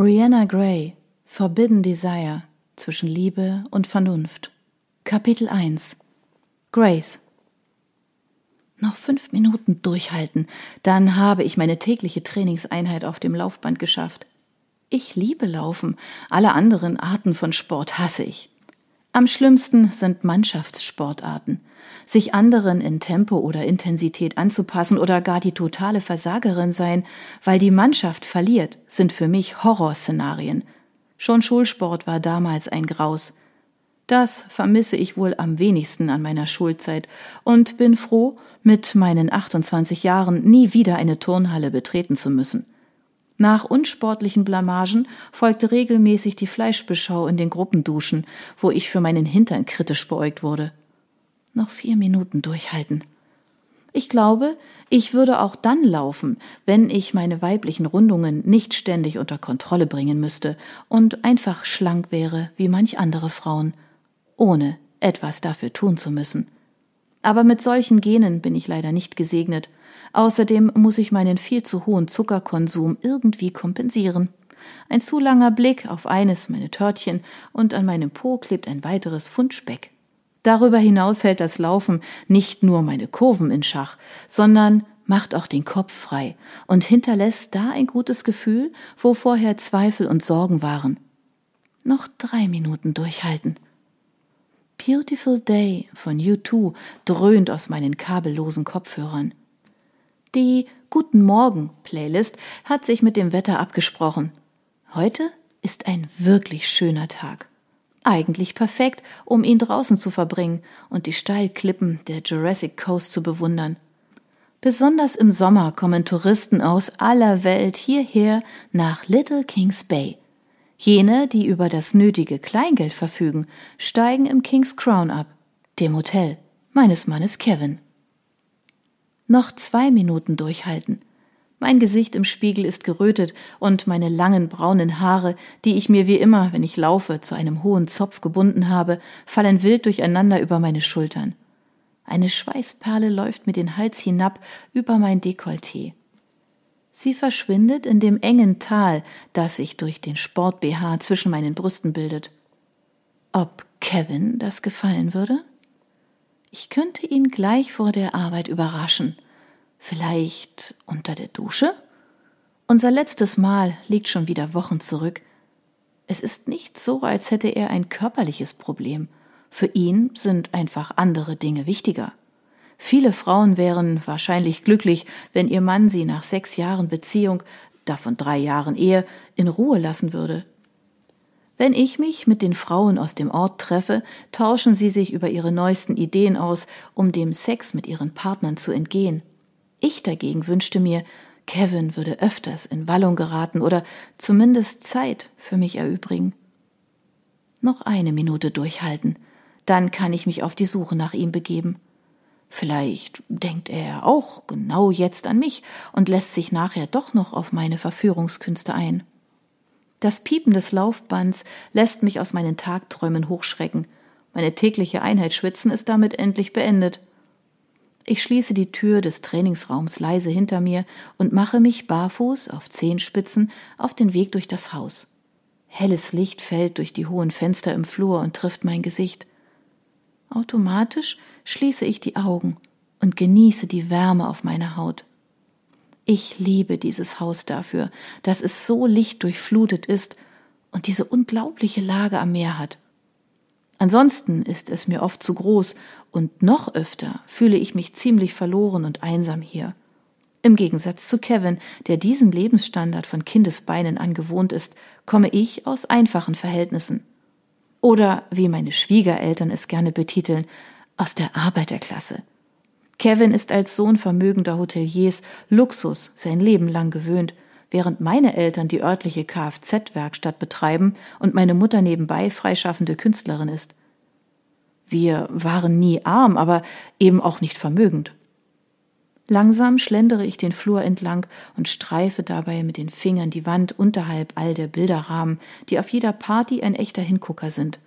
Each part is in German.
Brianna Gray Forbidden Desire zwischen Liebe und Vernunft Kapitel 1 Grace Noch fünf Minuten durchhalten, dann habe ich meine tägliche Trainingseinheit auf dem Laufband geschafft. Ich liebe Laufen, alle anderen Arten von Sport hasse ich. Am schlimmsten sind Mannschaftssportarten. Sich anderen in Tempo oder Intensität anzupassen oder gar die totale Versagerin sein, weil die Mannschaft verliert, sind für mich Horrorszenarien. Schon Schulsport war damals ein Graus. Das vermisse ich wohl am wenigsten an meiner Schulzeit und bin froh, mit meinen 28 Jahren nie wieder eine Turnhalle betreten zu müssen. Nach unsportlichen Blamagen folgte regelmäßig die Fleischbeschau in den Gruppenduschen, wo ich für meinen Hintern kritisch beäugt wurde. Noch vier Minuten durchhalten. Ich glaube, ich würde auch dann laufen, wenn ich meine weiblichen Rundungen nicht ständig unter Kontrolle bringen müsste und einfach schlank wäre wie manch andere Frauen, ohne etwas dafür tun zu müssen. Aber mit solchen Genen bin ich leider nicht gesegnet, Außerdem muss ich meinen viel zu hohen Zuckerkonsum irgendwie kompensieren. Ein zu langer Blick auf eines meiner Törtchen und an meinem Po klebt ein weiteres Pfund Speck. Darüber hinaus hält das Laufen nicht nur meine Kurven in Schach, sondern macht auch den Kopf frei und hinterlässt da ein gutes Gefühl, wo vorher Zweifel und Sorgen waren. Noch drei Minuten durchhalten. Beautiful Day von U2 dröhnt aus meinen kabellosen Kopfhörern. Die Guten Morgen Playlist hat sich mit dem Wetter abgesprochen. Heute ist ein wirklich schöner Tag. Eigentlich perfekt, um ihn draußen zu verbringen und die Steilklippen der Jurassic Coast zu bewundern. Besonders im Sommer kommen Touristen aus aller Welt hierher nach Little Kings Bay. Jene, die über das nötige Kleingeld verfügen, steigen im King's Crown ab, dem Hotel meines Mannes Kevin. Noch zwei Minuten durchhalten. Mein Gesicht im Spiegel ist gerötet und meine langen braunen Haare, die ich mir wie immer, wenn ich laufe, zu einem hohen Zopf gebunden habe, fallen wild durcheinander über meine Schultern. Eine Schweißperle läuft mir den Hals hinab über mein Dekolleté. Sie verschwindet in dem engen Tal, das sich durch den Sport-BH zwischen meinen Brüsten bildet. Ob Kevin das gefallen würde? Ich könnte ihn gleich vor der Arbeit überraschen. Vielleicht unter der Dusche? Unser letztes Mal liegt schon wieder Wochen zurück. Es ist nicht so, als hätte er ein körperliches Problem. Für ihn sind einfach andere Dinge wichtiger. Viele Frauen wären wahrscheinlich glücklich, wenn ihr Mann sie nach sechs Jahren Beziehung, davon drei Jahren Ehe, in Ruhe lassen würde. Wenn ich mich mit den Frauen aus dem Ort treffe, tauschen sie sich über ihre neuesten Ideen aus, um dem Sex mit ihren Partnern zu entgehen. Ich dagegen wünschte mir, Kevin würde öfters in Wallung geraten oder zumindest Zeit für mich erübrigen. Noch eine Minute durchhalten, dann kann ich mich auf die Suche nach ihm begeben. Vielleicht denkt er auch genau jetzt an mich und lässt sich nachher doch noch auf meine Verführungskünste ein. Das Piepen des Laufbands lässt mich aus meinen Tagträumen hochschrecken. Meine tägliche Einheit Schwitzen ist damit endlich beendet. Ich schließe die Tür des Trainingsraums leise hinter mir und mache mich barfuß auf Zehenspitzen auf den Weg durch das Haus. Helles Licht fällt durch die hohen Fenster im Flur und trifft mein Gesicht. Automatisch schließe ich die Augen und genieße die Wärme auf meiner Haut. Ich liebe dieses Haus dafür, dass es so lichtdurchflutet ist und diese unglaubliche Lage am Meer hat. Ansonsten ist es mir oft zu groß und noch öfter fühle ich mich ziemlich verloren und einsam hier. Im Gegensatz zu Kevin, der diesen Lebensstandard von Kindesbeinen an gewohnt ist, komme ich aus einfachen Verhältnissen. Oder, wie meine Schwiegereltern es gerne betiteln, aus der Arbeiterklasse. Kevin ist als Sohn vermögender Hoteliers Luxus sein Leben lang gewöhnt, während meine Eltern die örtliche Kfz-Werkstatt betreiben und meine Mutter nebenbei freischaffende Künstlerin ist. Wir waren nie arm, aber eben auch nicht vermögend. Langsam schlendere ich den Flur entlang und streife dabei mit den Fingern die Wand unterhalb all der Bilderrahmen, die auf jeder Party ein echter Hingucker sind.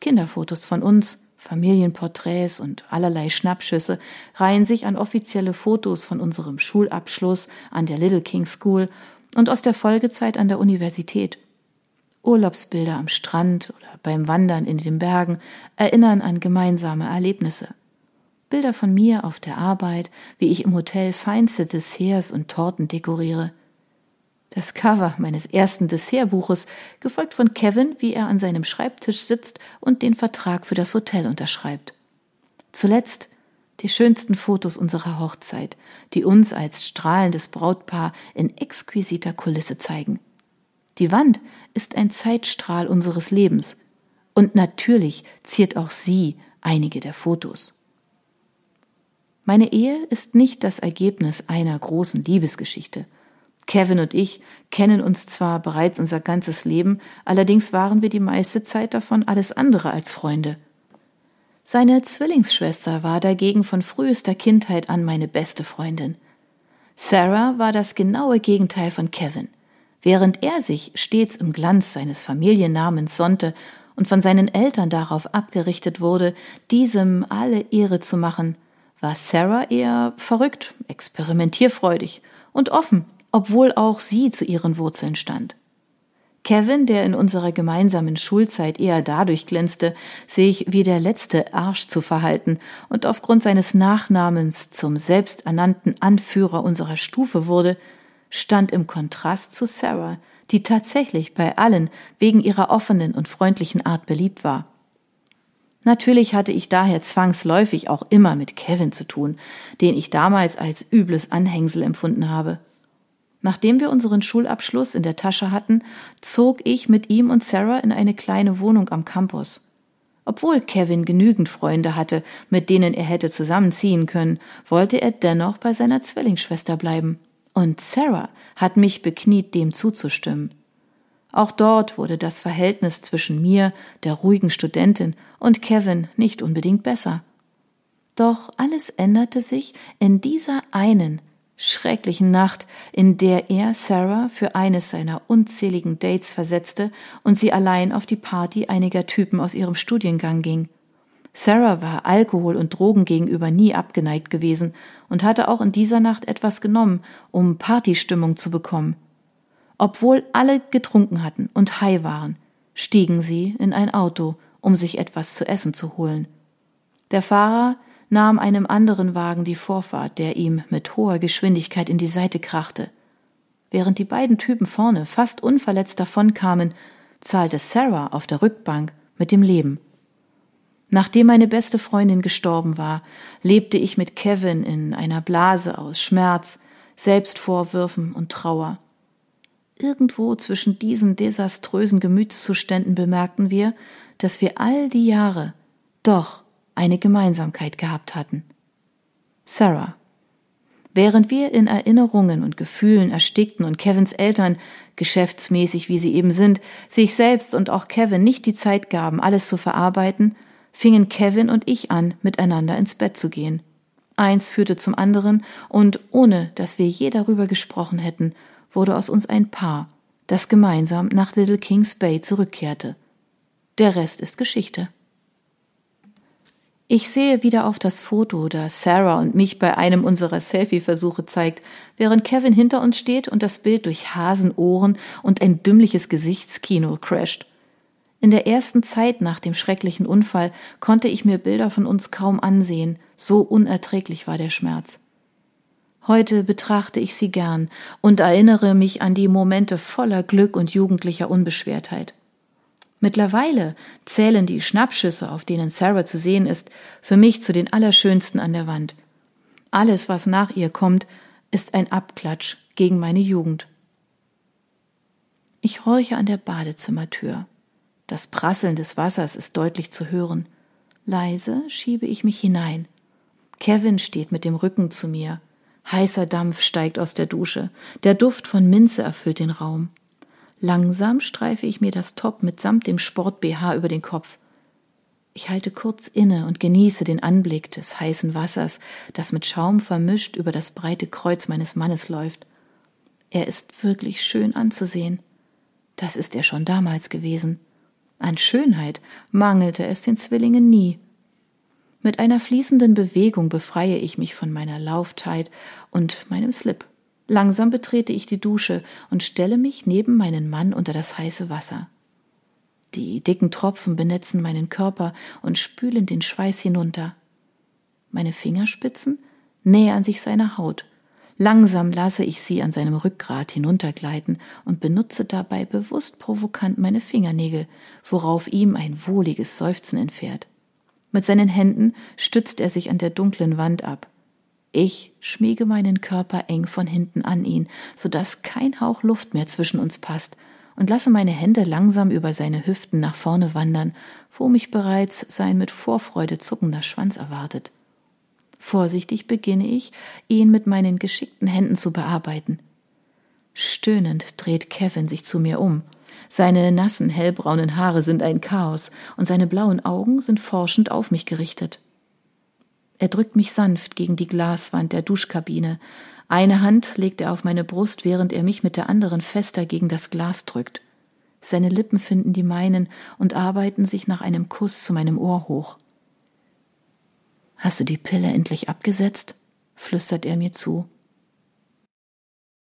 Kinderfotos von uns, Familienporträts und allerlei Schnappschüsse reihen sich an offizielle Fotos von unserem Schulabschluss an der Little King School und aus der Folgezeit an der Universität. Urlaubsbilder am Strand oder beim Wandern in den Bergen erinnern an gemeinsame Erlebnisse. Bilder von mir auf der Arbeit, wie ich im Hotel feinste Desserts und Torten dekoriere. Das Cover meines ersten Dessertbuches, gefolgt von Kevin, wie er an seinem Schreibtisch sitzt und den Vertrag für das Hotel unterschreibt. Zuletzt die schönsten Fotos unserer Hochzeit, die uns als strahlendes Brautpaar in exquisiter Kulisse zeigen. Die Wand ist ein Zeitstrahl unseres Lebens, und natürlich ziert auch sie einige der Fotos. Meine Ehe ist nicht das Ergebnis einer großen Liebesgeschichte. Kevin und ich kennen uns zwar bereits unser ganzes Leben, allerdings waren wir die meiste Zeit davon alles andere als Freunde. Seine Zwillingsschwester war dagegen von frühester Kindheit an meine beste Freundin. Sarah war das genaue Gegenteil von Kevin. Während er sich stets im Glanz seines Familiennamens sonnte und von seinen Eltern darauf abgerichtet wurde, diesem alle Ehre zu machen, war Sarah eher verrückt, experimentierfreudig und offen, obwohl auch sie zu ihren Wurzeln stand. Kevin, der in unserer gemeinsamen Schulzeit eher dadurch glänzte, sich wie der letzte Arsch zu verhalten und aufgrund seines Nachnamens zum selbsternannten Anführer unserer Stufe wurde, stand im Kontrast zu Sarah, die tatsächlich bei allen wegen ihrer offenen und freundlichen Art beliebt war. Natürlich hatte ich daher zwangsläufig auch immer mit Kevin zu tun, den ich damals als übles Anhängsel empfunden habe. Nachdem wir unseren Schulabschluss in der Tasche hatten, zog ich mit ihm und Sarah in eine kleine Wohnung am Campus. Obwohl Kevin genügend Freunde hatte, mit denen er hätte zusammenziehen können, wollte er dennoch bei seiner Zwillingsschwester bleiben. Und Sarah hat mich bekniet, dem zuzustimmen. Auch dort wurde das Verhältnis zwischen mir, der ruhigen Studentin, und Kevin nicht unbedingt besser. Doch alles änderte sich in dieser einen schrecklichen Nacht, in der er Sarah für eines seiner unzähligen Dates versetzte und sie allein auf die Party einiger Typen aus ihrem Studiengang ging. Sarah war Alkohol und Drogen gegenüber nie abgeneigt gewesen und hatte auch in dieser Nacht etwas genommen, um Partystimmung zu bekommen. Obwohl alle getrunken hatten und high waren, stiegen sie in ein Auto, um sich etwas zu essen zu holen. Der Fahrer nahm einem anderen Wagen die Vorfahrt, der ihm mit hoher Geschwindigkeit in die Seite krachte. Während die beiden Typen vorne fast unverletzt davonkamen, zahlte Sarah auf der Rückbank mit dem Leben. Nachdem meine beste Freundin gestorben war, lebte ich mit Kevin in einer Blase aus Schmerz, Selbstvorwürfen und Trauer. Irgendwo zwischen diesen desaströsen Gemütszuständen bemerkten wir, dass wir all die Jahre doch eine Gemeinsamkeit gehabt hatten. Sarah. Während wir in Erinnerungen und Gefühlen erstickten und Kevins Eltern, geschäftsmäßig wie sie eben sind, sich selbst und auch Kevin nicht die Zeit gaben, alles zu verarbeiten, fingen Kevin und ich an, miteinander ins Bett zu gehen. Eins führte zum anderen, und ohne dass wir je darüber gesprochen hätten, wurde aus uns ein Paar, das gemeinsam nach Little Kings Bay zurückkehrte. Der Rest ist Geschichte. Ich sehe wieder auf das Foto, das Sarah und mich bei einem unserer Selfie-Versuche zeigt, während Kevin hinter uns steht und das Bild durch Hasenohren und ein dümmliches Gesichtskino crasht. In der ersten Zeit nach dem schrecklichen Unfall konnte ich mir Bilder von uns kaum ansehen, so unerträglich war der Schmerz. Heute betrachte ich sie gern und erinnere mich an die Momente voller Glück und jugendlicher Unbeschwertheit. Mittlerweile zählen die Schnappschüsse, auf denen Sarah zu sehen ist, für mich zu den allerschönsten an der Wand. Alles, was nach ihr kommt, ist ein Abklatsch gegen meine Jugend. Ich horche an der Badezimmertür. Das Prasseln des Wassers ist deutlich zu hören. Leise schiebe ich mich hinein. Kevin steht mit dem Rücken zu mir. Heißer Dampf steigt aus der Dusche. Der Duft von Minze erfüllt den Raum. Langsam streife ich mir das Top mitsamt dem Sport-BH über den Kopf. Ich halte kurz inne und genieße den Anblick des heißen Wassers, das mit Schaum vermischt über das breite Kreuz meines Mannes läuft. Er ist wirklich schön anzusehen. Das ist er schon damals gewesen. An Schönheit mangelte es den Zwillingen nie. Mit einer fließenden Bewegung befreie ich mich von meiner Lauftight und meinem Slip. Langsam betrete ich die Dusche und stelle mich neben meinen Mann unter das heiße Wasser. Die dicken Tropfen benetzen meinen Körper und spülen den Schweiß hinunter. Meine Fingerspitzen nähern sich seiner Haut. Langsam lasse ich sie an seinem Rückgrat hinuntergleiten und benutze dabei bewusst provokant meine Fingernägel, worauf ihm ein wohliges Seufzen entfährt. Mit seinen Händen stützt er sich an der dunklen Wand ab. Ich schmiege meinen Körper eng von hinten an ihn, so dass kein Hauch Luft mehr zwischen uns passt, und lasse meine Hände langsam über seine Hüften nach vorne wandern, wo mich bereits sein mit Vorfreude zuckender Schwanz erwartet. Vorsichtig beginne ich, ihn mit meinen geschickten Händen zu bearbeiten. Stöhnend dreht Kevin sich zu mir um. Seine nassen, hellbraunen Haare sind ein Chaos, und seine blauen Augen sind forschend auf mich gerichtet. Er drückt mich sanft gegen die Glaswand der Duschkabine. Eine Hand legt er auf meine Brust, während er mich mit der anderen fester gegen das Glas drückt. Seine Lippen finden die meinen und arbeiten sich nach einem Kuss zu meinem Ohr hoch. Hast du die Pille endlich abgesetzt? flüstert er mir zu.